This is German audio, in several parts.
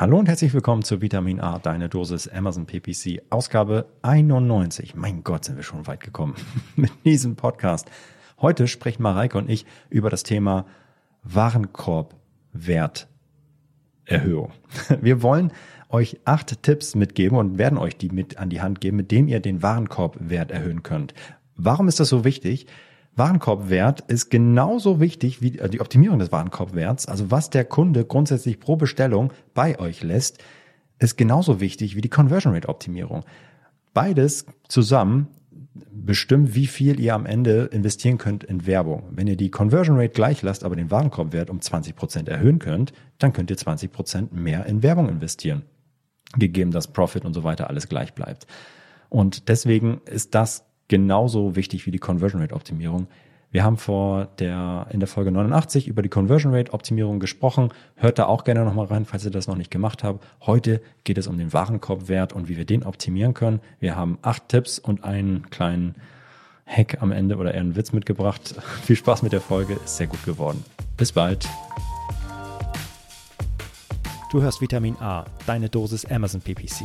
Hallo und herzlich willkommen zu Vitamin A, deine Dosis Amazon PPC, Ausgabe 91. Mein Gott, sind wir schon weit gekommen mit diesem Podcast. Heute sprechen Mareike und ich über das Thema Warenkorbwerterhöhung. Wir wollen euch acht Tipps mitgeben und werden euch die mit an die Hand geben, mit dem ihr den Warenkorbwert erhöhen könnt. Warum ist das so wichtig? Warenkorbwert ist genauso wichtig wie die Optimierung des Warenkorbwerts. Also was der Kunde grundsätzlich pro Bestellung bei euch lässt, ist genauso wichtig wie die Conversion Rate Optimierung. Beides zusammen bestimmt, wie viel ihr am Ende investieren könnt in Werbung. Wenn ihr die Conversion Rate gleich lasst, aber den Warenkorbwert um 20 Prozent erhöhen könnt, dann könnt ihr 20 Prozent mehr in Werbung investieren. Gegeben, dass Profit und so weiter alles gleich bleibt. Und deswegen ist das genauso wichtig wie die Conversion Rate Optimierung. Wir haben vor der, in der Folge 89 über die Conversion Rate Optimierung gesprochen. Hört da auch gerne nochmal rein, falls ihr das noch nicht gemacht habt. Heute geht es um den Warenkorbwert und wie wir den optimieren können. Wir haben acht Tipps und einen kleinen Hack am Ende oder eher einen Witz mitgebracht. Viel Spaß mit der Folge, ist sehr gut geworden. Bis bald. Du hörst Vitamin A, deine Dosis Amazon PPC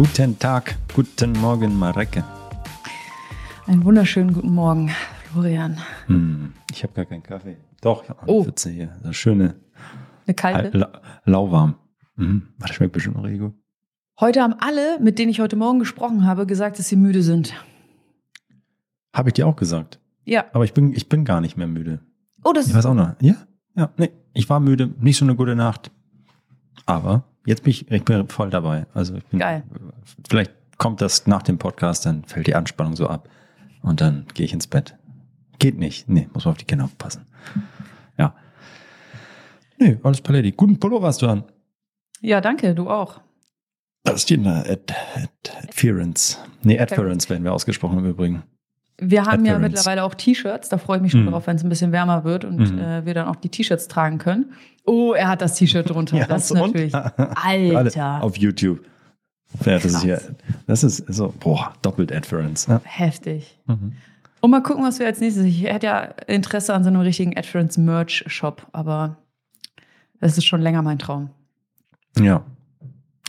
Guten Tag, guten Morgen, Mareke. Einen wunderschönen guten Morgen, Florian. Hm, ich habe gar keinen Kaffee. Doch, ich habe eine oh. Pfütze hier. Das schöne. Eine kalte? La lauwarm. Mhm. Das schmeckt bestimmt noch richtig gut. Heute haben alle, mit denen ich heute Morgen gesprochen habe, gesagt, dass sie müde sind. Habe ich dir auch gesagt. Ja. Aber ich bin, ich bin gar nicht mehr müde. Oh, das Ich weiß auch noch. Ja? Ja. Nee, ich war müde. Nicht so eine gute Nacht. Aber Jetzt bin ich, ich bin voll dabei. Also bin, Geil. Vielleicht kommt das nach dem Podcast, dann fällt die Anspannung so ab und dann gehe ich ins Bett. Geht nicht. Nee, muss man auf die Kinder aufpassen. Ja. Nee, alles Paletti. Guten Pullover hast du an. Ja, danke, du auch. Das steht da. Ad, ad, adference. Nee, Adference werden wir ausgesprochen im Übrigen. Wir haben ja mittlerweile auch T-Shirts, da freue ich mich schon mhm. drauf, wenn es ein bisschen wärmer wird und mhm. äh, wir dann auch die T-Shirts tragen können. Oh, er hat das T-Shirt drunter. ja, das ist natürlich. Alter. Auf YouTube. Ja, das ist hier, das ist so, boah, doppelt Adference. Ja. Heftig. Mhm. Und mal gucken, was wir als nächstes. Ich hätte ja Interesse an so einem richtigen Adference Merch Shop, aber das ist schon länger mein Traum. Ja.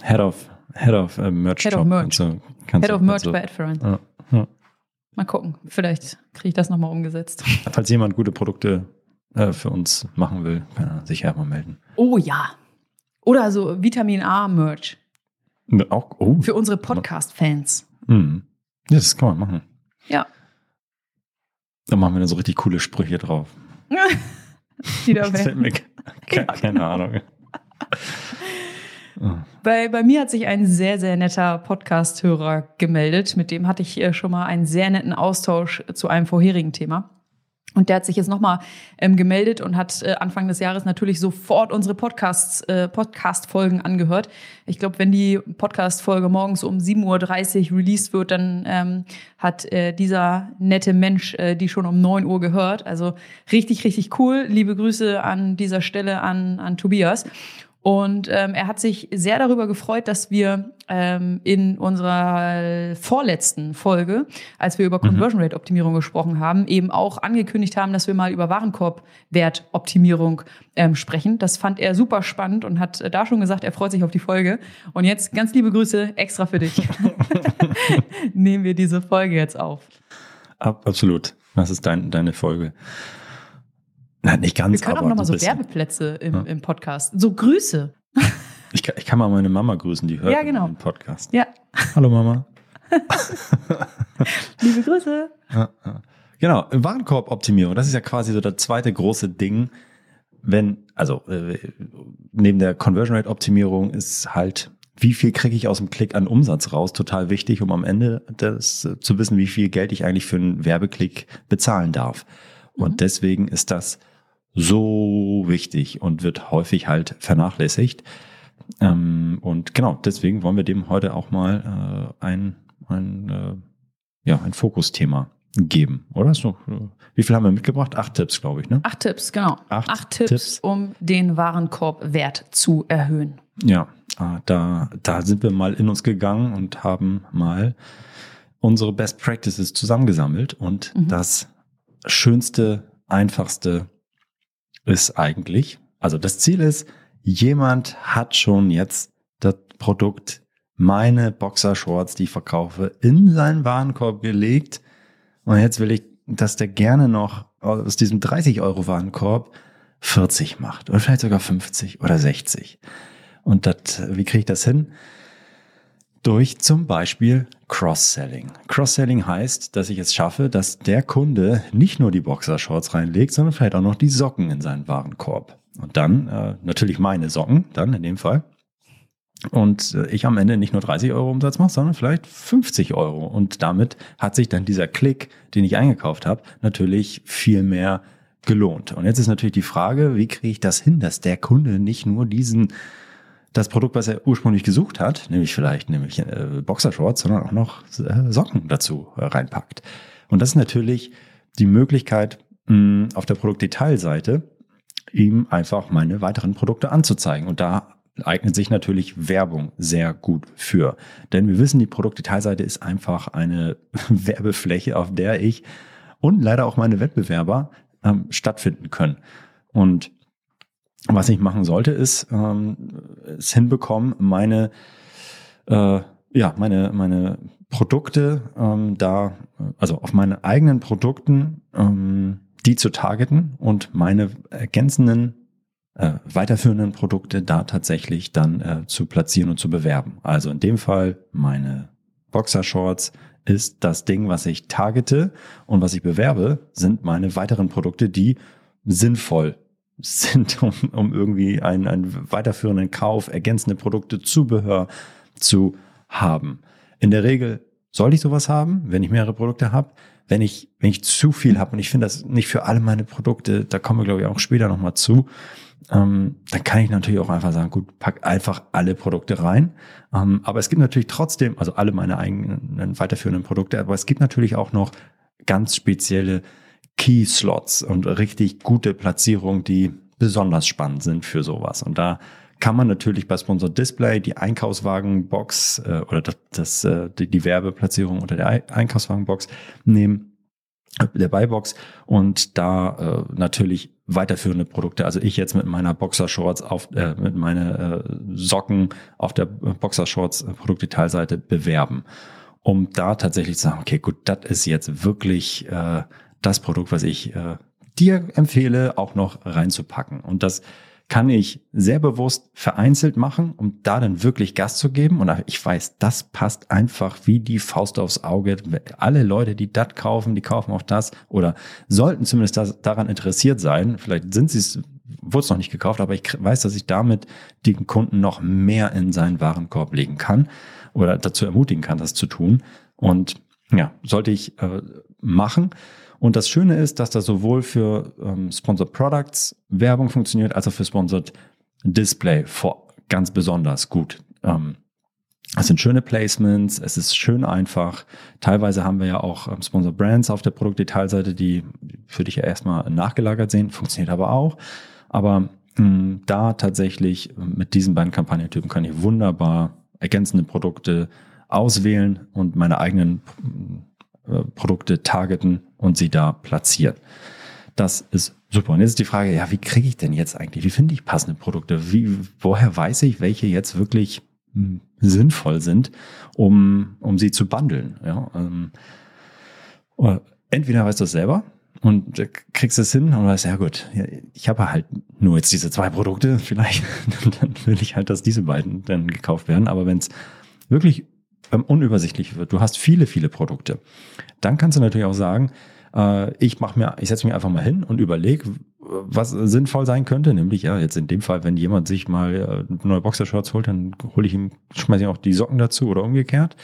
Head of, Head of uh, Merch Head Shop. Of Merch. Du, Head of Merch bei Adference. Ja. Ja. Mal gucken. Vielleicht kriege ich das nochmal umgesetzt. Falls jemand gute Produkte äh, für uns machen will, kann er sich ja mal melden. Oh ja. Oder so Vitamin A-Merch. Auch, oh. Für unsere Podcast-Fans. Mhm. Ja, das kann man machen. Ja. Da machen wir dann so richtig coole Sprüche drauf. Wieder weg. Keine, keine Ahnung. Bei, bei mir hat sich ein sehr, sehr netter Podcast-Hörer gemeldet. Mit dem hatte ich äh, schon mal einen sehr netten Austausch zu einem vorherigen Thema. Und der hat sich jetzt nochmal ähm, gemeldet und hat äh, Anfang des Jahres natürlich sofort unsere Podcasts, äh, Podcast-Folgen angehört. Ich glaube, wenn die Podcast-Folge morgens um 7.30 Uhr released wird, dann ähm, hat äh, dieser nette Mensch äh, die schon um 9 Uhr gehört. Also richtig, richtig cool. Liebe Grüße an dieser Stelle an, an Tobias. Und ähm, er hat sich sehr darüber gefreut, dass wir ähm, in unserer vorletzten Folge, als wir über mhm. Conversion Rate Optimierung gesprochen haben, eben auch angekündigt haben, dass wir mal über Warenkorbwertoptimierung ähm, sprechen. Das fand er super spannend und hat da schon gesagt, er freut sich auf die Folge. Und jetzt ganz liebe Grüße extra für dich. Nehmen wir diese Folge jetzt auf. Absolut. Das ist dein, deine Folge. Nein, nicht ganz. Wir können auch nochmal so Werbeplätze im, ja. im Podcast. So Grüße. Ich, ich, kann mal meine Mama grüßen, die hört ja, genau. den Podcast. Ja. Hallo Mama. Liebe Grüße. Ja, ja. Genau, Warenkorboptimierung, das ist ja quasi so das zweite große Ding. Wenn, also äh, neben der Conversion Rate Optimierung ist halt, wie viel kriege ich aus dem Klick an Umsatz raus, total wichtig, um am Ende das, äh, zu wissen, wie viel Geld ich eigentlich für einen Werbeklick bezahlen darf. Und mhm. deswegen ist das so wichtig und wird häufig halt vernachlässigt. Ähm, und genau, deswegen wollen wir dem heute auch mal äh, ein, ein, äh, ja, ein Fokusthema geben, oder? Noch, äh, wie viel haben wir mitgebracht? Acht Tipps, glaube ich, ne? Acht Tipps, genau. Acht Acht, Tipps, Tipps. um den Warenkorbwert zu erhöhen. Ja, äh, da, da sind wir mal in uns gegangen und haben mal unsere Best Practices zusammengesammelt. Und Mhm. das schönste, einfachste ist eigentlich, also das Ziel ist, jemand hat schon jetzt das Produkt, meine Boxershorts, die ich verkaufe, in seinen Warenkorb gelegt. Und jetzt will ich, dass der gerne noch aus diesem 30 Euro Warenkorb 40 macht oder vielleicht sogar 50 oder 60. Und das, wie kriege ich das hin? Durch zum Beispiel Cross-Selling. Cross-Selling heißt, dass ich es schaffe, dass der Kunde nicht nur die Boxershorts reinlegt, sondern vielleicht auch noch die Socken in seinen Warenkorb. Und dann äh, natürlich meine Socken, dann in dem Fall. Und äh, ich am Ende nicht nur 30 Euro Umsatz mache, sondern vielleicht 50 Euro. Und damit hat sich dann dieser Klick, den ich eingekauft habe, natürlich viel mehr gelohnt. Und jetzt ist natürlich die Frage, wie kriege ich das hin, dass der Kunde nicht nur diesen das Produkt, was er ursprünglich gesucht hat, nämlich vielleicht nämlich äh, Boxershorts, sondern auch noch äh, Socken dazu äh, reinpackt. Und das ist natürlich die Möglichkeit mh, auf der Produktdetailseite ihm einfach meine weiteren Produkte anzuzeigen. Und da eignet sich natürlich Werbung sehr gut für. Denn wir wissen, die Produktdetailseite ist einfach eine Werbefläche, auf der ich und leider auch meine Wettbewerber ähm, stattfinden können. Und was ich machen sollte, ist ähm, es hinbekommen, meine äh, ja meine meine Produkte ähm, da also auf meine eigenen Produkten ähm, die zu targeten und meine ergänzenden äh, weiterführenden Produkte da tatsächlich dann äh, zu platzieren und zu bewerben. Also in dem Fall meine Boxershorts ist das Ding, was ich targete und was ich bewerbe, sind meine weiteren Produkte, die sinnvoll sind, um, um irgendwie einen, einen weiterführenden Kauf, ergänzende Produkte, Zubehör zu haben. In der Regel sollte ich sowas haben, wenn ich mehrere Produkte habe. Wenn ich, wenn ich zu viel habe, und ich finde das nicht für alle meine Produkte, da kommen wir, glaube ich, auch später nochmal zu, ähm, dann kann ich natürlich auch einfach sagen, gut, pack einfach alle Produkte rein. Ähm, aber es gibt natürlich trotzdem, also alle meine eigenen weiterführenden Produkte, aber es gibt natürlich auch noch ganz spezielle Key-Slots und richtig gute Platzierungen, die besonders spannend sind für sowas. Und da kann man natürlich bei Sponsor Display die Einkaufswagenbox äh, oder das, das, äh, die, die Werbeplatzierung unter der Ei- Einkaufswagenbox nehmen, äh, der Buybox und da äh, natürlich weiterführende Produkte. Also ich jetzt mit meiner Boxershorts auf, äh, mit meine äh, Socken auf der Boxershorts äh, Produktdetailseite bewerben, um da tatsächlich zu sagen, okay, gut, das ist jetzt wirklich äh, das Produkt, was ich äh, dir empfehle, auch noch reinzupacken. Und das kann ich sehr bewusst vereinzelt machen, um da dann wirklich Gas zu geben. Und ich weiß, das passt einfach wie die Faust aufs Auge. Alle Leute, die das kaufen, die kaufen auch das oder sollten zumindest das, daran interessiert sein. Vielleicht sind sie es, wurde es noch nicht gekauft, aber ich weiß, dass ich damit den Kunden noch mehr in seinen Warenkorb legen kann oder dazu ermutigen kann, das zu tun. Und ja, sollte ich äh, machen. Und das Schöne ist, dass das sowohl für ähm, Sponsored Products Werbung funktioniert, als auch für Sponsored Display vor, ganz besonders gut. Ähm, es sind schöne Placements, es ist schön einfach. Teilweise haben wir ja auch ähm, Sponsored Brands auf der Produktdetailseite, die für dich ja erstmal nachgelagert sehen, funktioniert aber auch. Aber mh, da tatsächlich mit diesen beiden Kampagnentypen kann ich wunderbar ergänzende Produkte auswählen und meine eigenen äh, Produkte targeten und sie da platzieren. Das ist super. Und jetzt ist die Frage, ja, wie kriege ich denn jetzt eigentlich, wie finde ich passende Produkte? Wie, woher weiß ich, welche jetzt wirklich mh, sinnvoll sind, um, um sie zu bundeln? Ja, ähm, entweder weißt du es selber und äh, kriegst es hin und weißt, ja gut, ich habe halt nur jetzt diese zwei Produkte, vielleicht, dann will ich halt, dass diese beiden dann gekauft werden. Aber wenn es wirklich ähm, unübersichtlich wird, du hast viele, viele Produkte, dann kannst du natürlich auch sagen, äh, ich mache mir, ich setze mich einfach mal hin und überlege, was sinnvoll sein könnte, nämlich ja, jetzt in dem Fall, wenn jemand sich mal äh, neue Boxershorts holt, dann hole ich ihm, schmeiße ich auch die Socken dazu oder umgekehrt.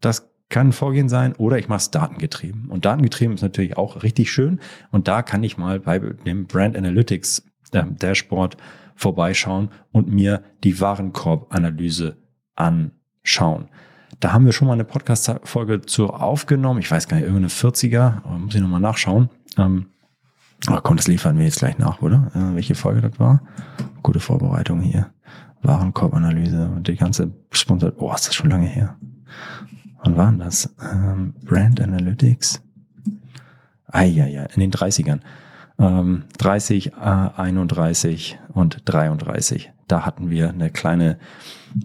Das kann ein Vorgehen sein oder ich mache es datengetrieben. Und datengetrieben ist natürlich auch richtig schön. Und da kann ich mal bei dem Brand Analytics äh, Dashboard vorbeischauen und mir die Warenkorbanalyse anschauen. Da haben wir schon mal eine Podcast-Folge zu aufgenommen. Ich weiß gar nicht, irgendeine 40er, muss ich nochmal nachschauen. Ähm, aber komm, das liefern wir jetzt gleich nach, oder? Äh, welche Folge das war? Gute Vorbereitung hier. Warenkorbanalyse und die ganze Sponsor. Oh, ist das schon lange her. Wann waren das? Ähm, Brand Analytics. Ah, ja, ja, in den 30ern. Ähm, 30, äh, 31 und 33. Da hatten wir eine kleine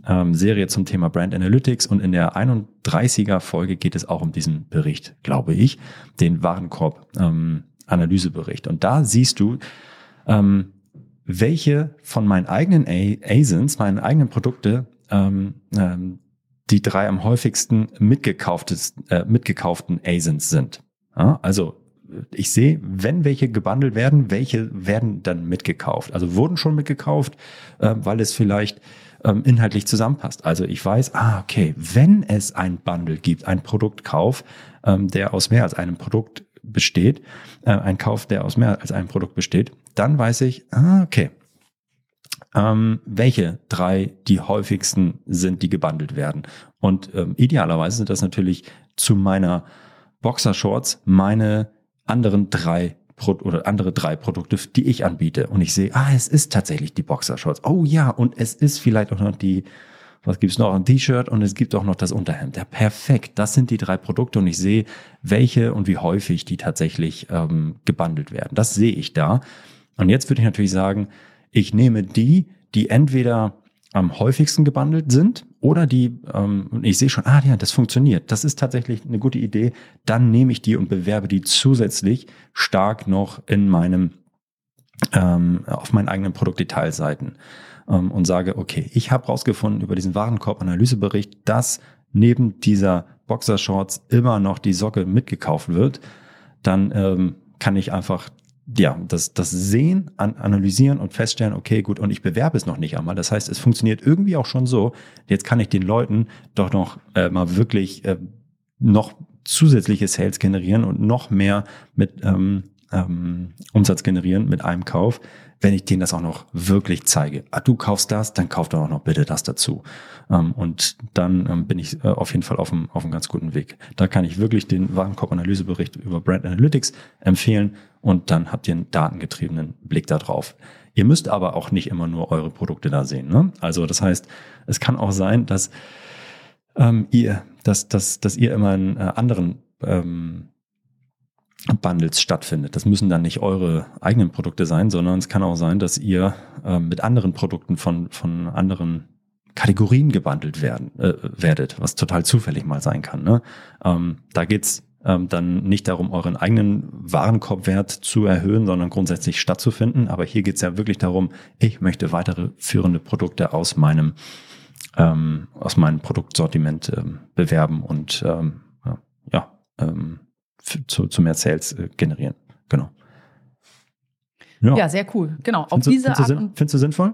ähm, Serie zum Thema Brand Analytics und in der 31er Folge geht es auch um diesen Bericht, glaube ich, den Warenkorb ähm, Analysebericht. Und da siehst du, ähm, welche von meinen eigenen ASINs, meinen eigenen Produkte, ähm, ähm, die drei am häufigsten mitgekauftes, äh, mitgekauften ASINs sind. Ja, also ich sehe, wenn welche gebundelt werden, welche werden dann mitgekauft. Also wurden schon mitgekauft, äh, weil es vielleicht ähm, inhaltlich zusammenpasst. Also ich weiß, ah, okay, wenn es ein Bundle gibt, ein Produktkauf, ähm, der aus mehr als einem Produkt besteht, äh, ein Kauf, der aus mehr als einem Produkt besteht, dann weiß ich, ah, okay, ähm, welche drei die häufigsten sind, die gebundelt werden. Und ähm, idealerweise sind das natürlich zu meiner Boxershorts meine anderen drei Pro oder andere drei Produkte, die ich anbiete. Und ich sehe, ah, es ist tatsächlich die Boxershorts. Oh ja, und es ist vielleicht auch noch die was gibt's noch? Ein T-Shirt und es gibt auch noch das Unterhemd. Ja, perfekt. Das sind die drei Produkte und ich sehe, welche und wie häufig die tatsächlich ähm, gebundelt werden. Das sehe ich da. Und jetzt würde ich natürlich sagen, ich nehme die, die entweder am häufigsten gebundelt sind oder die, ähm, ich sehe schon, ah ja, das funktioniert. Das ist tatsächlich eine gute Idee. Dann nehme ich die und bewerbe die zusätzlich stark noch in meinem, ähm, auf meinen eigenen Produktdetailseiten ähm, und sage, okay, ich habe rausgefunden über diesen Warenkorb-Analysebericht, dass neben dieser Boxershorts immer noch die Socke mitgekauft wird, dann ähm, kann ich einfach ja, das, das Sehen, an, analysieren und feststellen, okay, gut, und ich bewerbe es noch nicht einmal. Das heißt, es funktioniert irgendwie auch schon so. Jetzt kann ich den Leuten doch noch äh, mal wirklich äh, noch zusätzliche Sales generieren und noch mehr mit ähm, ähm, Umsatz generieren mit einem Kauf, wenn ich denen das auch noch wirklich zeige. Ah, du kaufst das, dann kauf doch auch noch bitte das dazu. Ähm, und dann ähm, bin ich äh, auf jeden Fall auf einem, auf einem ganz guten Weg. Da kann ich wirklich den Warenkorb-Analysebericht über Brand Analytics empfehlen und dann habt ihr einen datengetriebenen Blick darauf. Ihr müsst aber auch nicht immer nur eure Produkte da sehen. Ne? Also das heißt, es kann auch sein, dass ähm, ihr, dass, dass, dass ihr immer einen äh, anderen ähm, Bundles stattfindet. Das müssen dann nicht eure eigenen Produkte sein, sondern es kann auch sein, dass ihr äh, mit anderen Produkten von, von anderen Kategorien gebundelt werden, äh, werdet, was total zufällig mal sein kann. Ne? Ähm, da geht's ähm, dann nicht darum, euren eigenen Warenkorbwert zu erhöhen, sondern grundsätzlich stattzufinden. Aber hier geht's ja wirklich darum, ich möchte weitere führende Produkte aus meinem, ähm, aus meinem Produktsortiment ähm, bewerben und ähm, ja, ähm, zu, zu mehr Sales äh, generieren. Genau. Ja. ja, sehr cool. Genau. Findest, Auf diese findest, du, findest du sinnvoll?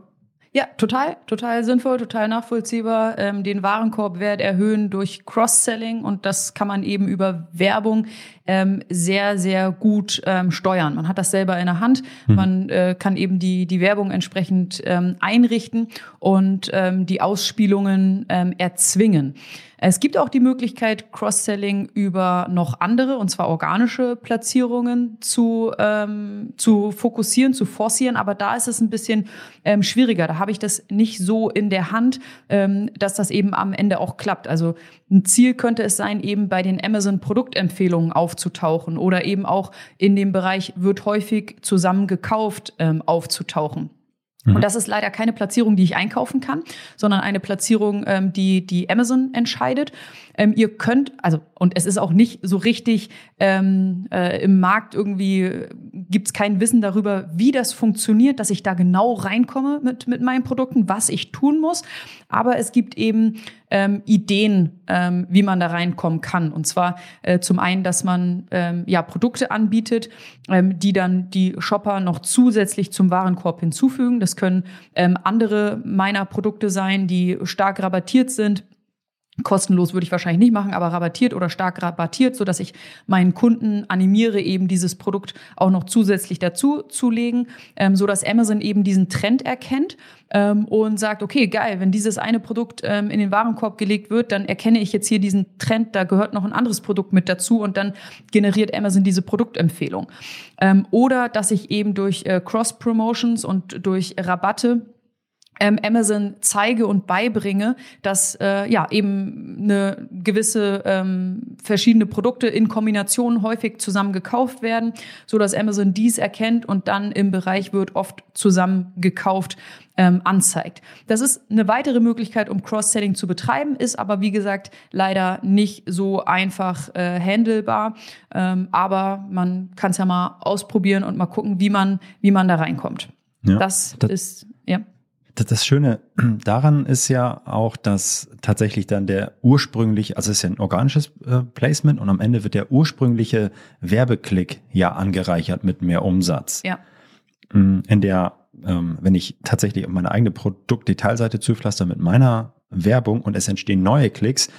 Ja, total, total sinnvoll, total nachvollziehbar. Ähm, den Warenkorbwert erhöhen durch Cross-Selling und das kann man eben über Werbung ähm, sehr, sehr gut ähm, steuern. Man hat das selber in der Hand, mhm. man äh, kann eben die, die Werbung entsprechend ähm, einrichten und ähm, die Ausspielungen ähm, erzwingen. Es gibt auch die Möglichkeit, Cross-Selling über noch andere, und zwar organische Platzierungen zu, ähm, zu fokussieren, zu forcieren. Aber da ist es ein bisschen ähm, schwieriger. Da habe ich das nicht so in der Hand, ähm, dass das eben am Ende auch klappt. Also ein Ziel könnte es sein, eben bei den Amazon-Produktempfehlungen aufzutauchen oder eben auch in dem Bereich wird häufig zusammen gekauft ähm, aufzutauchen. Und mhm. das ist leider keine Platzierung, die ich einkaufen kann, sondern eine Platzierung, ähm, die die Amazon entscheidet. Ähm, ihr könnt, also, und es ist auch nicht so richtig ähm, äh, im Markt irgendwie, gibt's kein Wissen darüber, wie das funktioniert, dass ich da genau reinkomme mit, mit meinen Produkten, was ich tun muss. Aber es gibt eben ähm, Ideen, ähm, wie man da reinkommen kann. Und zwar äh, zum einen, dass man ähm, ja Produkte anbietet, ähm, die dann die Shopper noch zusätzlich zum Warenkorb hinzufügen. Das können ähm, andere meiner Produkte sein, die stark rabattiert sind Kostenlos würde ich wahrscheinlich nicht machen, aber rabattiert oder stark rabattiert, so dass ich meinen Kunden animiere, eben dieses Produkt auch noch zusätzlich dazu zu legen, ähm, so dass Amazon eben diesen Trend erkennt ähm, und sagt, okay, geil, wenn dieses eine Produkt ähm, in den Warenkorb gelegt wird, dann erkenne ich jetzt hier diesen Trend, da gehört noch ein anderes Produkt mit dazu und dann generiert Amazon diese Produktempfehlung. Ähm, oder dass ich eben durch äh, Cross-Promotions und durch Rabatte ähm, Amazon zeige und beibringe, dass äh, ja eben eine gewisse ähm, verschiedene Produkte in Kombination häufig zusammen gekauft werden, so dass Amazon dies erkennt und dann im Bereich wird oft zusammen gekauft ähm, anzeigt. Das ist eine weitere Möglichkeit, um Cross-Selling zu betreiben, ist aber wie gesagt leider nicht so einfach äh, handelbar. Ähm, aber man kann es ja mal ausprobieren und mal gucken, wie man wie man da reinkommt. Ja, das, das ist ja. Das Schöne daran ist ja auch, dass tatsächlich dann der ursprüngliche, also es ist ja ein organisches äh, Placement und am Ende wird der ursprüngliche Werbeklick ja angereichert mit mehr Umsatz. Ja. Mm, in der, ähm, wenn ich tatsächlich meine eigene Produktdetailseite zupflaster mit meiner Werbung und es entstehen neue Klicks,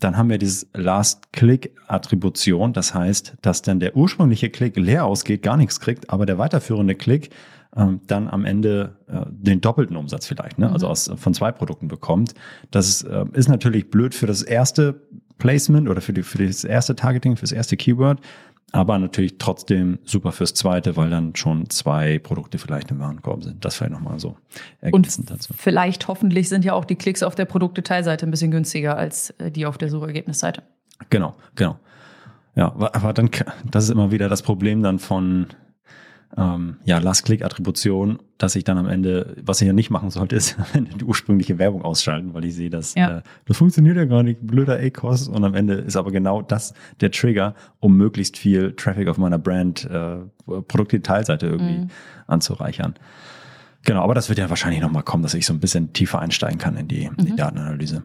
dann haben wir dieses Last-Click-Attribution. Das heißt, dass dann der ursprüngliche Klick leer ausgeht, gar nichts kriegt, aber der weiterführende Klick ähm, dann am Ende äh, den doppelten Umsatz vielleicht, ne? also mhm. aus, von zwei Produkten bekommt. Das ist, äh, ist natürlich blöd für das erste Placement oder für, die, für das erste Targeting, für das erste Keyword, aber natürlich trotzdem super fürs zweite, weil dann schon zwei Produkte vielleicht im Warenkorb sind. Das vielleicht nochmal so ergänzend Und dazu. Vielleicht hoffentlich sind ja auch die Klicks auf der Produktdetailseite ein bisschen günstiger als äh, die auf der Suchergebnisseite. Genau, genau. Ja, aber dann, das ist immer wieder das Problem dann von, ähm, ja, Last-Click-Attribution, dass ich dann am Ende, was ich ja nicht machen sollte, ist am Ende die ursprüngliche Werbung ausschalten, weil ich sehe, dass ja. äh, das funktioniert ja gar nicht, blöder A-Cost und am Ende ist aber genau das der Trigger, um möglichst viel Traffic auf meiner Brand äh, Produktdetailseite irgendwie mhm. anzureichern. Genau, aber das wird ja wahrscheinlich nochmal kommen, dass ich so ein bisschen tiefer einsteigen kann in die, in die mhm. Datenanalyse.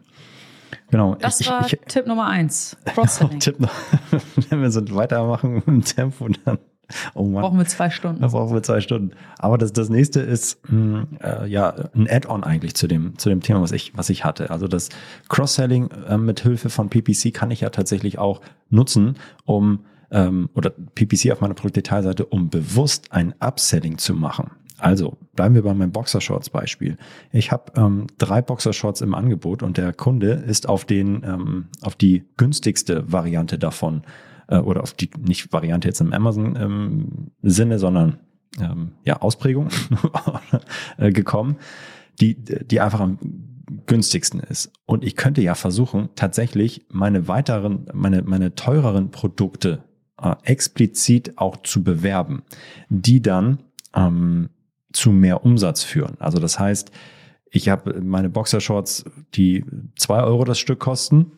Genau. Das ich, war ich, Tipp Nummer eins. Cross-Selling. Tipp noch, wenn wir so weitermachen im Tempo, dann Oh Mann. Brauchen wir zwei Stunden. Da brauchen wir zwei Stunden. Aber das, das nächste ist mh, hm, äh, ja ein Add-on eigentlich zu dem, zu dem Thema, was ich, was ich hatte. Also das Cross-Selling äh, mit Hilfe von PPC kann ich ja tatsächlich auch nutzen, um ähm, oder PPC auf meiner Produktdetailseite, um bewusst ein Upselling zu machen. Also bleiben wir bei meinem Boxershorts-Beispiel. Ich habe ähm, drei Boxershorts im Angebot und der Kunde ist auf den ähm, auf die günstigste Variante davon äh, oder auf die nicht Variante jetzt im Amazon-Sinne, ähm, sondern ähm, ja, Ausprägung äh, gekommen, die, die einfach am günstigsten ist. Und ich könnte ja versuchen, tatsächlich meine weiteren, meine, meine teureren Produkte äh, explizit auch zu bewerben, die dann ähm, zu mehr Umsatz führen. Also das heißt, ich habe meine Boxershorts, die zwei Euro das Stück kosten,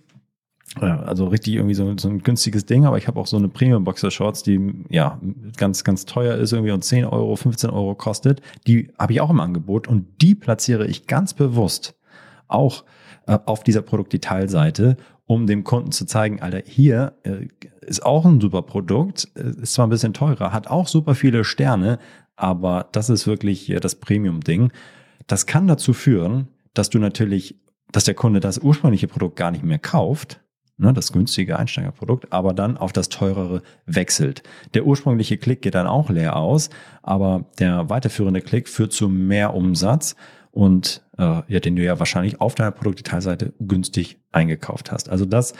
also richtig irgendwie so, so ein günstiges Ding, aber ich habe auch so eine Premium Boxer Shorts, die ja ganz, ganz teuer ist, irgendwie und 10 Euro, 15 Euro kostet. Die habe ich auch im Angebot und die platziere ich ganz bewusst auch äh, auf dieser Produktdetailseite, um dem Kunden zu zeigen, Alter, hier äh, ist auch ein super Produkt, äh, ist zwar ein bisschen teurer, hat auch super viele Sterne, aber das ist wirklich das Premium-Ding. Das kann dazu führen, dass du natürlich, dass der Kunde das ursprüngliche Produkt gar nicht mehr kauft, ne, das günstige Einsteigerprodukt, aber dann auf das teurere wechselt. Der ursprüngliche Klick geht dann auch leer aus, aber der weiterführende Klick führt zu mehr Umsatz und äh, ja, den du ja wahrscheinlich auf deiner Produktdetailseite günstig eingekauft hast. Also das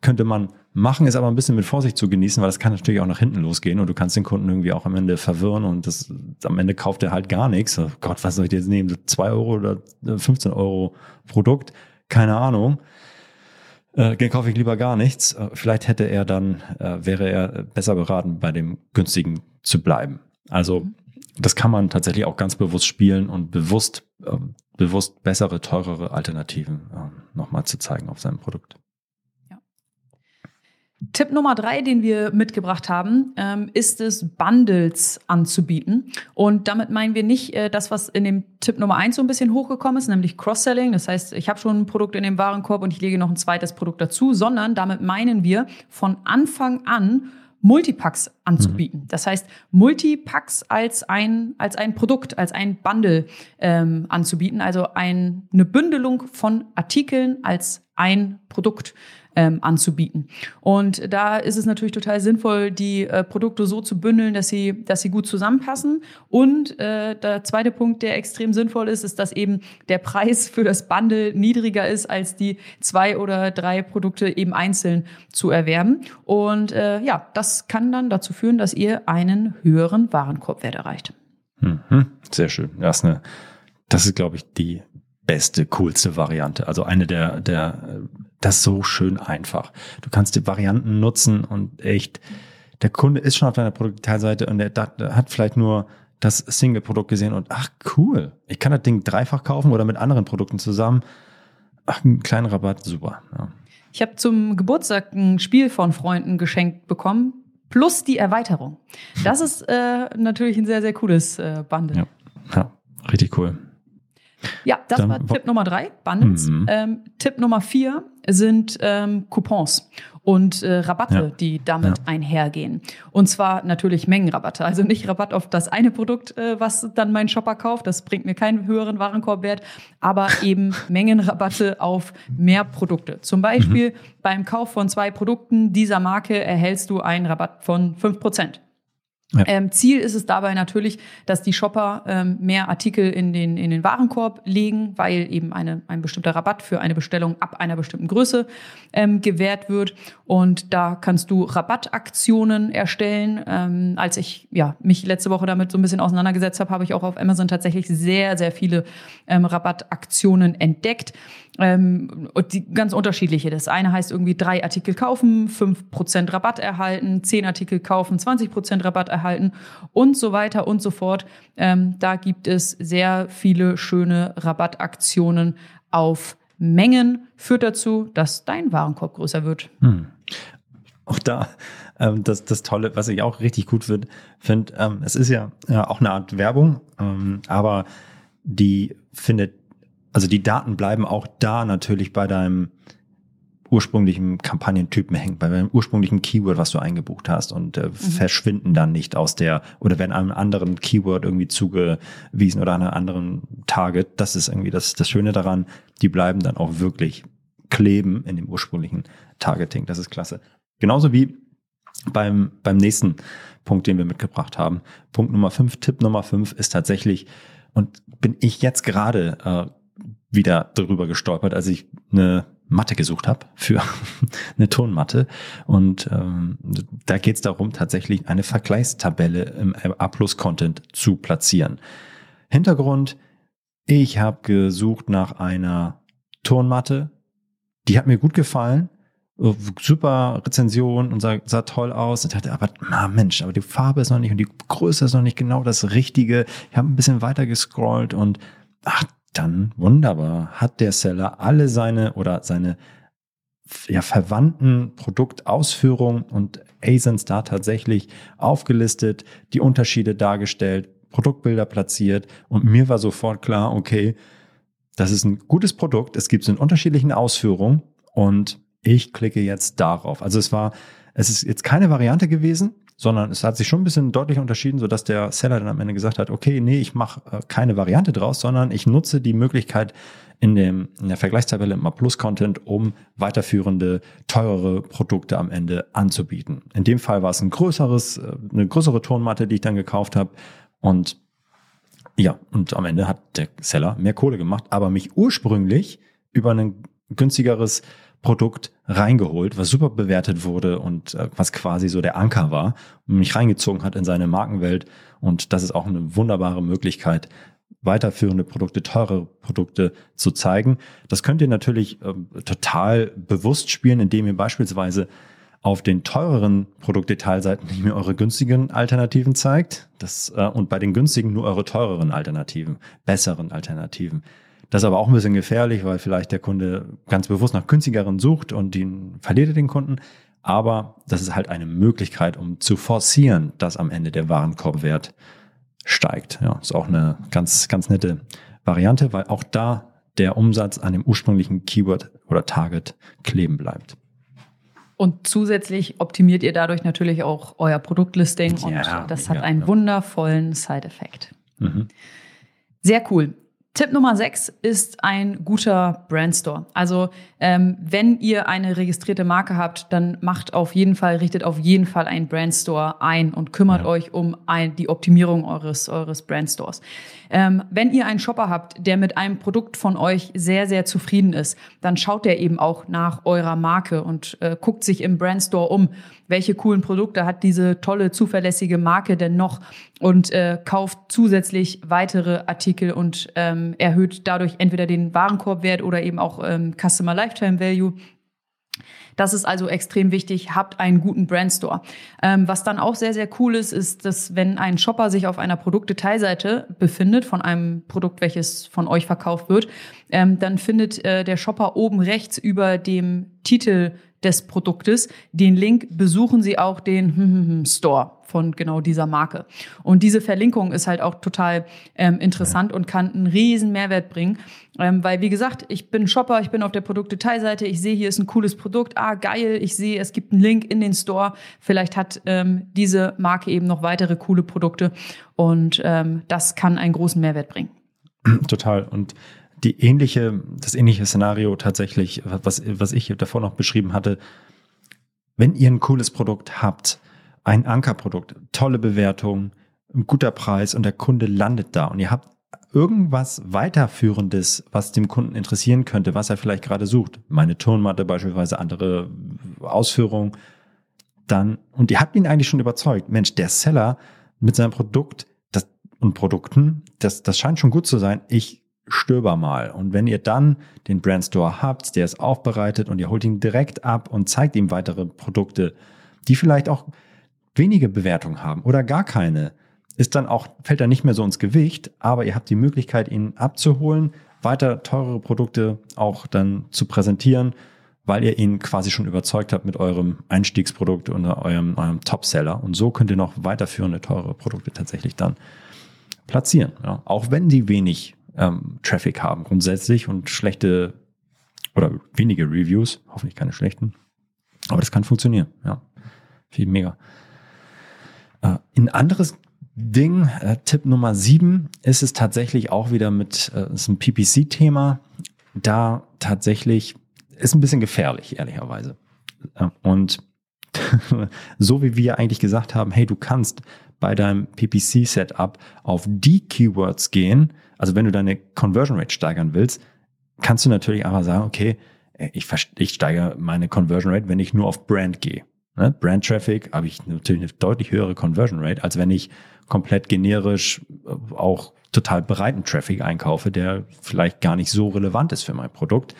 könnte man machen, ist aber ein bisschen mit Vorsicht zu genießen, weil das kann natürlich auch nach hinten losgehen und du kannst den Kunden irgendwie auch am Ende verwirren und das, am Ende kauft er halt gar nichts. Oh Gott, was soll ich jetzt nehmen? Zwei Euro oder 15 Euro Produkt? Keine Ahnung äh, den kaufe ich lieber gar nichts. Äh, vielleicht hätte er dann, äh, wäre er besser beraten, bei dem günstigen zu bleiben. Also das kann man tatsächlich auch ganz bewusst spielen und bewusst, äh, bewusst bessere, teurere Alternativen äh, nochmal zu zeigen auf seinem Produkt. Tipp Nummer drei, den wir mitgebracht haben, ähm, ist es, Bundles anzubieten. Und damit meinen wir nicht äh, das, was in dem Tipp Nummer eins so ein bisschen hochgekommen ist, nämlich Cross-Selling. Das heißt, ich habe schon ein Produkt in dem Warenkorb und ich lege noch ein zweites Produkt dazu, sondern damit meinen wir von Anfang an Multipacks anzubieten. Mhm. Das heißt, Multipacks als ein, als ein Produkt, als ein Bundle ähm, anzubieten, also ein, eine Bündelung von Artikeln als ein Produkt ähm, anzubieten. Und da ist es natürlich total sinnvoll, die äh, Produkte so zu bündeln, dass sie, dass sie gut zusammenpassen. Und äh, der zweite Punkt, der extrem sinnvoll ist, ist, dass eben der Preis für das Bundle niedriger ist, als die zwei oder drei Produkte eben einzeln zu erwerben. Und äh, ja, das kann dann dazu führen, dass ihr einen höheren Warenkorbwert erreicht. Mhm. Sehr schön. Das ist, das ist, glaube ich, die beste, coolste Variante. Also eine der, der, das ist so schön einfach. Du kannst die Varianten nutzen und echt, der Kunde ist schon auf deiner Produktteilseite und der, der hat vielleicht nur das Single-Produkt gesehen und ach cool, ich kann das Ding dreifach kaufen oder mit anderen Produkten zusammen. Ach, einen kleinen Rabatt, super. Ja. Ich habe zum Geburtstag ein Spiel von Freunden geschenkt bekommen, plus die Erweiterung. Das ist äh, natürlich ein sehr, sehr cooles äh, Bundle. Ja. ja, richtig cool. Ja, das Dann, war Tipp Nummer drei, Bundles. Mhm. Ähm, Tipp Nummer vier sind ähm, Coupons und äh, Rabatte, ja. die damit ja. einhergehen. Und zwar natürlich Mengenrabatte. Also nicht Rabatt auf das eine Produkt, äh, was dann mein Shopper kauft. Das bringt mir keinen höheren Warenkorbwert, aber eben Mengenrabatte auf mehr Produkte. Zum Beispiel mhm. beim Kauf von zwei Produkten dieser Marke erhältst du einen Rabatt von fünf Prozent. Ja. Ähm, Ziel ist es dabei natürlich, dass die Shopper ähm, mehr Artikel in den, in den Warenkorb legen, weil eben eine, ein bestimmter Rabatt für eine Bestellung ab einer bestimmten Größe ähm, gewährt wird. Und da kannst du Rabattaktionen erstellen. Ähm, als ich ja, mich letzte Woche damit so ein bisschen auseinandergesetzt habe, habe ich auch auf Amazon tatsächlich sehr, sehr viele ähm, Rabattaktionen entdeckt. Ähm, und die ganz unterschiedliche. Das eine heißt irgendwie drei Artikel kaufen, fünf Prozent Rabatt erhalten, zehn Artikel kaufen, 20 Prozent Rabatt erhalten und so weiter und so fort. Ähm, da gibt es sehr viele schöne Rabattaktionen auf Mengen. Führt dazu, dass dein Warenkorb größer wird. Hm. Auch da ähm, das, das Tolle, was ich auch richtig gut finde, ähm, es ist ja, ja auch eine Art Werbung, ähm, aber die findet also die Daten bleiben auch da natürlich bei deinem ursprünglichen Kampagnentypen hängen, bei deinem ursprünglichen Keyword, was du eingebucht hast und äh, mhm. verschwinden dann nicht aus der oder werden einem anderen Keyword irgendwie zugewiesen oder einem anderen Target. Das ist irgendwie das, das Schöne daran. Die bleiben dann auch wirklich kleben in dem ursprünglichen Targeting. Das ist klasse. Genauso wie beim, beim nächsten Punkt, den wir mitgebracht haben. Punkt Nummer fünf, Tipp Nummer fünf ist tatsächlich, und bin ich jetzt gerade äh, wieder darüber gestolpert, als ich eine Matte gesucht habe für eine Tonmatte. Und ähm, da geht es darum, tatsächlich eine Vergleichstabelle im A-Plus-Content zu platzieren. Hintergrund, ich habe gesucht nach einer Tonmatte, die hat mir gut gefallen, super Rezension und sah, sah toll aus. Und dachte, aber na Mensch, aber die Farbe ist noch nicht und die Größe ist noch nicht genau das Richtige. Ich habe ein bisschen weiter gescrollt und ach, dann wunderbar, hat der Seller alle seine oder seine ja, verwandten Produktausführungen und ASINs da tatsächlich aufgelistet, die Unterschiede dargestellt, Produktbilder platziert und mir war sofort klar, okay, das ist ein gutes Produkt, es gibt es in unterschiedlichen Ausführungen und ich klicke jetzt darauf. Also es war, es ist jetzt keine Variante gewesen, sondern es hat sich schon ein bisschen deutlich unterschieden, sodass der Seller dann am Ende gesagt hat, okay, nee, ich mache äh, keine Variante draus, sondern ich nutze die Möglichkeit in, dem, in der Vergleichstabelle im Plus-Content, um weiterführende, teurere Produkte am Ende anzubieten. In dem Fall war es ein größeres, äh, eine größere Tonmatte, die ich dann gekauft habe und ja, und am Ende hat der Seller mehr Kohle gemacht, aber mich ursprünglich über ein günstigeres Produkt reingeholt, was super bewertet wurde und äh, was quasi so der Anker war und mich reingezogen hat in seine Markenwelt. Und das ist auch eine wunderbare Möglichkeit, weiterführende Produkte, teure Produkte zu zeigen. Das könnt ihr natürlich äh, total bewusst spielen, indem ihr beispielsweise auf den teureren Produktdetailseiten nicht mehr eure günstigen Alternativen zeigt das, äh, und bei den günstigen nur eure teureren Alternativen, besseren Alternativen. Das ist aber auch ein bisschen gefährlich, weil vielleicht der Kunde ganz bewusst nach günstigeren sucht und den verliert er den Kunden. Aber das ist halt eine Möglichkeit, um zu forcieren, dass am Ende der Warenkorbwert steigt. Ja, ist auch eine ganz, ganz nette Variante, weil auch da der Umsatz an dem ursprünglichen Keyword oder Target kleben bleibt. Und zusätzlich optimiert ihr dadurch natürlich auch euer Produktlisting Ja, und das mega, hat einen ja. wundervollen Side-Effekt. Mhm. Sehr cool. Tipp Nummer 6 ist ein guter Brandstore. Also ähm, wenn ihr eine registrierte Marke habt, dann macht auf jeden Fall, richtet auf jeden Fall einen Brandstore ein und kümmert Ja. euch um ein, die Optimierung eures, eures Brandstores. Ähm, wenn ihr einen Shopper habt, der mit einem Produkt von euch sehr, sehr zufrieden ist, dann schaut er eben auch nach eurer Marke und äh, guckt sich im Brandstore um, welche coolen Produkte hat diese tolle, zuverlässige Marke denn noch und äh, kauft zusätzlich weitere Artikel und ähm, erhöht dadurch entweder den Warenkorbwert oder eben auch ähm, Customer Lifetime Value. Das ist also extrem wichtig. Habt einen guten Brandstore. Ähm, was dann auch sehr, sehr cool ist, ist, dass wenn ein Shopper sich auf einer Produktdetailseite befindet von einem Produkt, welches von euch verkauft wird, ähm, dann findet äh, der Shopper oben rechts über dem Titel des Produktes den Link, besuchen Sie auch den Store von genau dieser Marke. Und diese Verlinkung ist halt auch total ähm, interessant und kann einen riesen Mehrwert bringen. Ähm, weil, wie gesagt, ich bin Shopper, ich bin auf der Produktdetailseite, ich sehe, hier ist ein cooles Produkt, ah, geil, ich sehe, es gibt einen Link in den Store. Vielleicht hat ähm, diese Marke eben noch weitere coole Produkte und ähm, das kann einen großen Mehrwert bringen. Total. Und die ähnliche, das ähnliche Szenario tatsächlich, was, was ich davor noch beschrieben hatte, wenn ihr ein cooles Produkt habt, ein Ankerprodukt, tolle Bewertung, ein guter Preis und der Kunde landet da und ihr habt irgendwas weiterführendes, was dem Kunden interessieren könnte, was er vielleicht gerade sucht, meine Turnmatte beispielsweise, andere Ausführungen, dann, und ihr habt ihn eigentlich schon überzeugt, Mensch, der Seller mit seinem Produkt das, und Produkten, das, das scheint schon gut zu sein, ich stöber mal. Und wenn ihr dann den Brandstore habt, der ist aufbereitet und ihr holt ihn direkt ab und zeigt ihm weitere Produkte, die vielleicht auch wenige Bewertungen haben oder gar keine, ist dann auch, fällt dann nicht mehr so ins Gewicht, aber ihr habt die Möglichkeit, ihn abzuholen, weiter teurere Produkte auch dann zu präsentieren, weil ihr ihn quasi schon überzeugt habt mit eurem Einstiegsprodukt oder eurem, eurem Topseller. Und so könnt ihr noch weiterführende, teure Produkte tatsächlich dann platzieren. Ja. Auch wenn die wenig ähm, Traffic haben grundsätzlich und schlechte oder wenige Reviews, hoffentlich keine schlechten. Aber das kann funktionieren. Ja, viel mega. Äh, ein anderes Ding, äh, Tipp Nummer sieben, ist es tatsächlich auch wieder mit, äh, ist ein PPC-Thema, da tatsächlich ist ein bisschen gefährlich, ehrlicherweise. Äh, und so wie wir eigentlich gesagt haben, hey, du kannst bei deinem PPC-Setup auf die Keywords gehen, also wenn du deine Conversion Rate steigern willst, kannst du natürlich aber sagen, okay, ich, ich steigere meine Conversion Rate, wenn ich nur auf Brand gehe. Ne? Brand Traffic habe ich natürlich eine deutlich höhere Conversion Rate, als wenn ich komplett generisch äh, auch total breiten Traffic einkaufe, der vielleicht gar nicht so relevant ist für mein Produkt.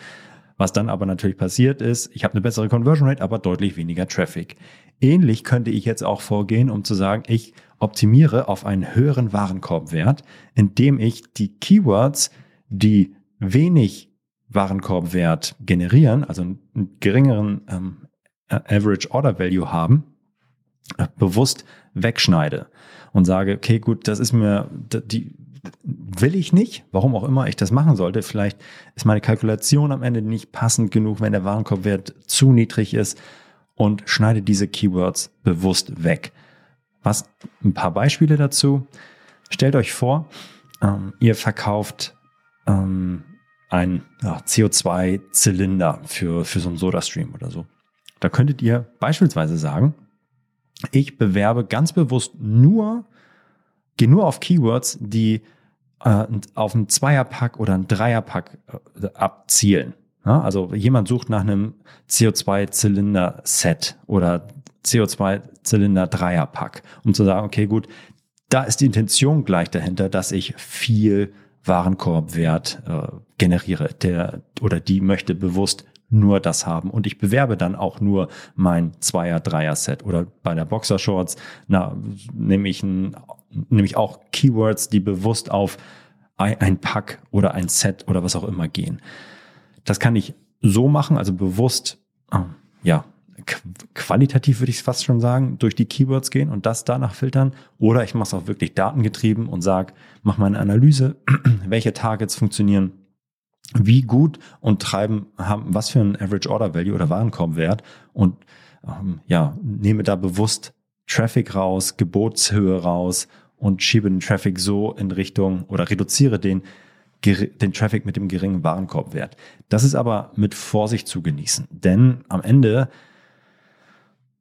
Was dann aber natürlich passiert ist, ich habe eine bessere Conversion Rate, aber deutlich weniger Traffic. Ähnlich könnte ich jetzt auch vorgehen, um zu sagen, ich optimiere auf einen höheren Warenkorbwert, indem ich die Keywords, die wenig Warenkorbwert generieren, also einen geringeren ähm, Average Order Value haben, äh, bewusst wegschneide und sage, okay, gut, das ist mir, die will ich nicht, warum auch immer ich das machen sollte. Vielleicht ist meine Kalkulation am Ende nicht passend genug, wenn der Warenkorbwert zu niedrig ist und schneide diese Keywords bewusst weg. Was ein paar Beispiele dazu. Stellt euch vor, ähm, ihr verkauft ähm, ein ja, CO2-Zylinder für, für so einen Soda-Stream oder so. Da könntet ihr beispielsweise sagen, ich bewerbe ganz bewusst nur, gehe nur auf Keywords, die äh, auf einen Zweierpack oder einen Dreierpack äh, abzielen. Ja, also jemand sucht nach einem CO2-Zylinder-Set oder CO2-Zylinder-Dreierpack, um zu sagen, okay, gut, da ist die Intention gleich dahinter, dass ich viel Warenkorbwert äh, generiere. Der oder die möchte bewusst nur das haben und ich bewerbe dann auch nur mein Zweier, Dreier Set oder bei der Boxershorts, na, nehme ich ein, nehme ich auch Keywords, die bewusst auf ein Pack oder ein Set oder was auch immer gehen. Das kann ich so machen, also bewusst, äh, ja, qualitativ würde ich es fast schon sagen, durch die Keywords gehen und das danach filtern. Oder ich mache es auch wirklich datengetrieben und sage, mach mal eine Analyse, welche Targets funktionieren, wie gut und treiben haben, was für ein Average Order Value oder Warenkorbwert und ähm, ja, nehme da bewusst Traffic raus, Gebotshöhe raus und schiebe den Traffic so in Richtung oder reduziere den, den Traffic mit dem geringen Warenkorbwert. Das ist aber mit Vorsicht zu genießen, denn am Ende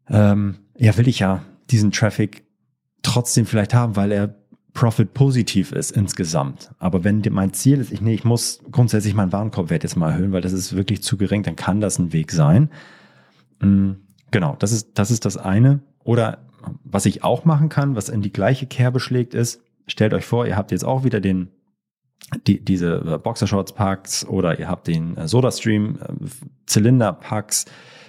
ähm, ja, will ich ja diesen Traffic trotzdem vielleicht haben, weil er Profit positiv ist insgesamt. Aber wenn mein Ziel ist, ich, nee, ich muss grundsätzlich meinen Warenkorbwert jetzt mal erhöhen, weil das ist wirklich zu gering, dann kann das ein Weg sein. Mm, genau, das ist, das ist das eine. Oder was ich auch machen kann, was in die gleiche Kerbe schlägt, ist, stellt euch vor, ihr habt jetzt auch wieder den, die, diese Boxershorts-Packs oder ihr habt den äh, SodaStream äh,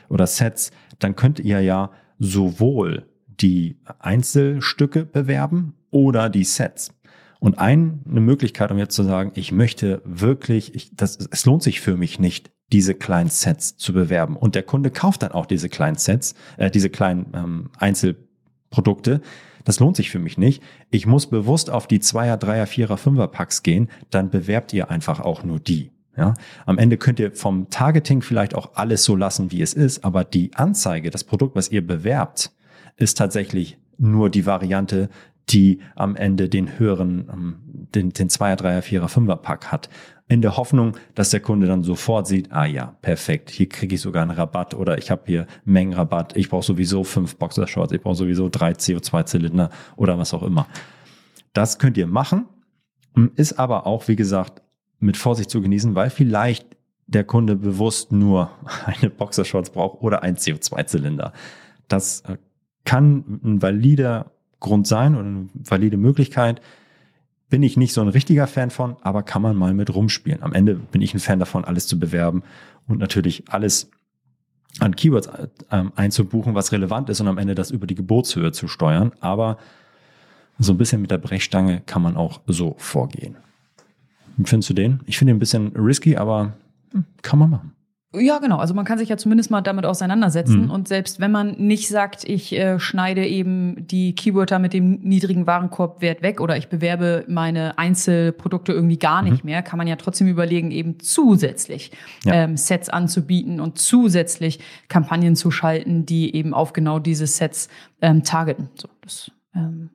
oder Sets, dann könnt ihr ja sowohl die Einzelstücke bewerben oder die Sets. Und ein, eine Möglichkeit, um jetzt zu sagen, ich möchte wirklich, ich, das, es lohnt sich für mich nicht, diese kleinen Sets zu bewerben. Und der Kunde kauft dann auch diese kleinen Sets, äh, diese kleinen ähm, Einzelprodukte. Das lohnt sich für mich nicht. Ich muss bewusst auf die Zweier, Dreier, Vierer, Fünfer Packs gehen. Dann bewerbt ihr einfach auch nur die. Ja, am Ende könnt ihr vom Targeting vielleicht auch alles so lassen, wie es ist, aber die Anzeige, das Produkt, was ihr bewerbt, ist tatsächlich nur die Variante, die am Ende den höheren, ähm, den, den Zweier, Dreier, Vierer, Fünfer Pack hat. In der Hoffnung, dass der Kunde dann sofort sieht, ah ja, perfekt, hier kriege ich sogar einen Rabatt oder ich habe hier Mengenrabatt, ich brauche sowieso fünf Boxershorts, ich brauche sowieso drei CO2-Zylinder oder was auch immer. Das könnt ihr machen, ist aber auch, wie gesagt, mit Vorsicht zu genießen, weil vielleicht der Kunde bewusst nur eine Boxershorts braucht oder ein CO2-Zylinder. Das äh, kann ein valider Grund sein und eine valide Möglichkeit. Bin ich nicht so ein richtiger Fan von, aber kann man mal mit rumspielen. Am Ende bin ich ein Fan davon, alles zu bewerben und natürlich alles an Keywords äh, einzubuchen, was relevant ist und am Ende das über die Geburtshöhe zu steuern. Aber so ein bisschen mit der Brechstange kann man auch so vorgehen. Wie findest du den? Ich finde ihn ein bisschen risky, aber hm, kann man machen. Ja, genau. Also man kann sich ja zumindest mal damit auseinandersetzen. Mhm. Und selbst wenn man nicht sagt, ich äh, schneide eben die Keywörter mit dem niedrigen Warenkorbwert weg oder ich bewerbe meine Einzelprodukte irgendwie gar nicht mhm. mehr, kann man ja trotzdem überlegen, eben zusätzlich ja. ähm, Sets anzubieten und zusätzlich Kampagnen zu schalten, die eben auf genau diese Sets ähm, targeten. So, das ähm,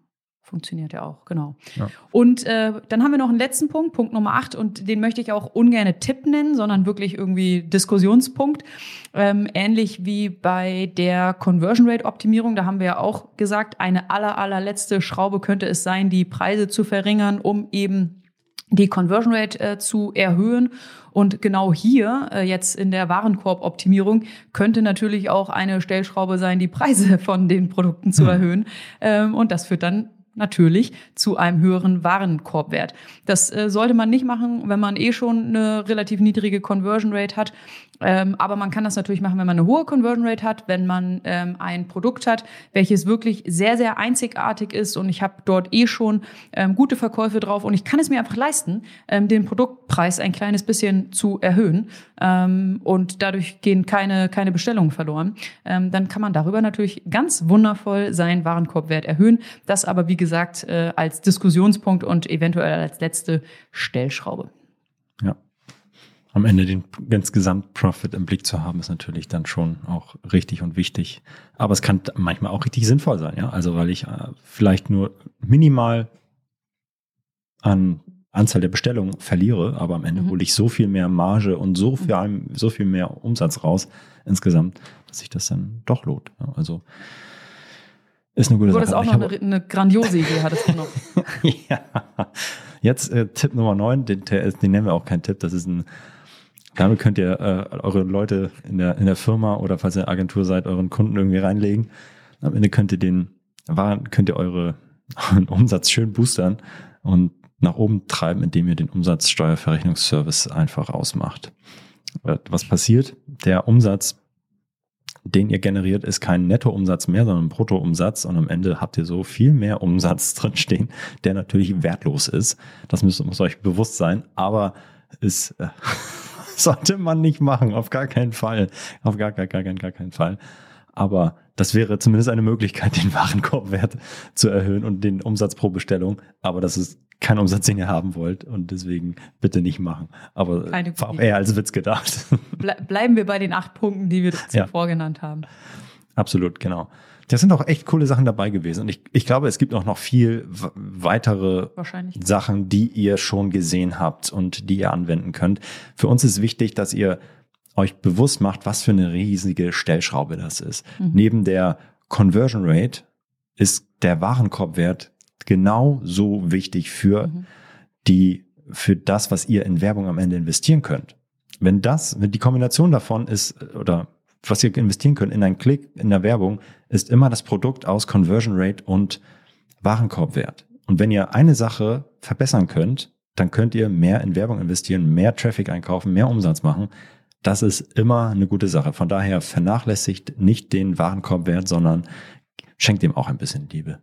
Funktioniert ja auch, genau. Ja. Und äh, dann haben wir noch einen letzten Punkt, Punkt Nummer 8, und den möchte ich auch ungern Tipp nennen, sondern wirklich irgendwie Diskussionspunkt. Ähm, ähnlich wie bei der Conversion Rate Optimierung, da haben wir ja auch gesagt, eine aller, allerletzte Schraube könnte es sein, die Preise zu verringern, um eben die Conversion Rate äh, zu erhöhen. Und genau hier, äh, jetzt in der Warenkorb-Optimierung, könnte natürlich auch eine Stellschraube sein, die Preise von den Produkten zu hm. erhöhen. Ähm, und das führt dann natürlich zu einem höheren Warenkorbwert. Das äh, sollte man nicht machen, wenn man eh schon eine relativ niedrige Conversion Rate hat. Ähm, aber man kann das natürlich machen, wenn man eine hohe Conversion Rate hat, wenn man ähm, ein Produkt hat, welches wirklich sehr, sehr einzigartig ist und ich habe dort eh schon ähm, gute Verkäufe drauf und ich kann es mir einfach leisten, ähm, den Produktpreis ein kleines bisschen zu erhöhen ähm, und dadurch gehen keine, keine Bestellungen verloren. Ähm, dann kann man darüber natürlich ganz wundervoll seinen Warenkorbwert erhöhen. Das aber, wie gesagt, äh, als Diskussionspunkt und eventuell als letzte Stellschraube. Ja am Ende den ganz Gesamtprofit im Blick zu haben, ist natürlich dann schon auch richtig und wichtig. Aber es kann manchmal auch richtig sinnvoll sein, ja. Also weil ich äh, vielleicht nur minimal an Anzahl der Bestellungen verliere, aber am Ende mhm. hole ich so viel mehr Marge und so viel, mhm. so viel mehr Umsatz raus insgesamt, dass sich das dann doch lohnt. Ja, also ist eine gute Sache. Du auch noch eine, eine, grandiose Idee, hattest du noch. ja. Jetzt äh, Tipp Nummer 9, den, den nennen wir auch kein Tipp, das ist ein damit könnt ihr äh, eure Leute in der, in der Firma oder falls ihr Agentur seid, euren Kunden irgendwie reinlegen. Am Ende könnt ihr den Waren, könnt ihr eure, euren Umsatz schön boostern und nach oben treiben, indem ihr den Umsatzsteuerverrechnungsservice einfach ausmacht. Äh, was passiert? Der Umsatz, den ihr generiert, ist kein Nettoumsatz mehr, sondern ein Bruttoumsatz und am Ende habt ihr so viel mehr Umsatz drinstehen, der natürlich wertlos ist. Das müsst, muss euch bewusst sein, aber ist äh, sollte man nicht machen, auf gar keinen Fall. Auf gar, gar, gar, gar keinen Fall. Aber das wäre zumindest eine Möglichkeit, den Warenkorbwert zu erhöhen und den Umsatz pro Bestellung. Aber das ist kein Umsatz, den ihr haben wollt und deswegen bitte nicht machen. Aber war auch eher als Witz gedacht. Ble bleiben wir bei den acht Punkten, die wir zuvor ja. genannt haben. Absolut, genau. Das sind auch echt coole Sachen dabei gewesen. Und ich, ich glaube, es gibt auch noch viel weitere Sachen, die ihr schon gesehen habt und die ihr anwenden könnt. Für uns ist wichtig, dass ihr euch bewusst macht, was für eine riesige Stellschraube das ist. Mhm. Neben der Conversion Rate ist der Warenkorbwert genau so wichtig für mhm. die, für das, was ihr in Werbung am Ende investieren könnt. Wenn das, wenn die Kombination davon ist, oder was ihr investieren könnt in einen Klick in der Werbung, ist immer das Produkt aus Conversion Rate und Warenkorbwert. Und wenn ihr eine Sache verbessern könnt, dann könnt ihr mehr in Werbung investieren, mehr Traffic einkaufen, mehr Umsatz machen. Das ist immer eine gute Sache. Von daher vernachlässigt nicht den Warenkorbwert, sondern schenkt ihm auch ein bisschen Liebe.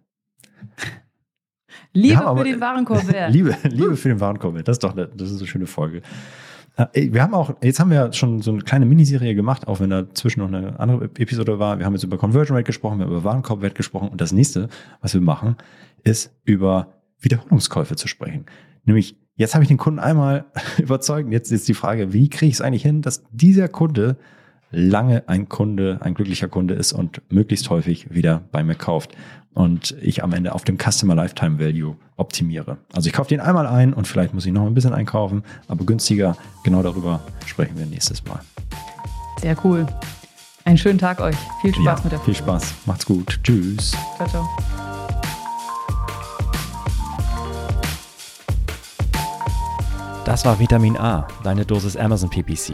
Liebe für den Warenkorbwert. Liebe, Liebe für den Warenkorbwert. Das ist doch eine, das ist eine schöne Folge. Äh, wir haben auch, jetzt haben wir schon so eine kleine Miniserie gemacht, auch wenn dazwischen noch eine andere Episode war. Wir haben jetzt über Conversion Rate gesprochen, wir haben über Warenkorbwert gesprochen und das nächste, was wir machen, ist über Wiederholungskäufe zu sprechen. Nämlich, jetzt habe ich den Kunden einmal überzeugt. Jetzt ist die Frage, wie kriege ich es eigentlich hin, dass dieser Kunde lange ein Kunde, ein glücklicher Kunde ist und möglichst häufig wieder bei mir kauft und ich am Ende auf dem Customer Lifetime Value optimiere. Also ich kaufe den einmal ein und vielleicht muss ich noch ein bisschen einkaufen, aber günstiger. Genau darüber sprechen wir nächstes Mal. Sehr cool. Einen schönen Tag euch. Viel Spaß ja, mit der Folge. Viel Spaß. Macht's gut. Tschüss. Ciao, ciao. Das war Vitamin A, deine Dosis Amazon PPC.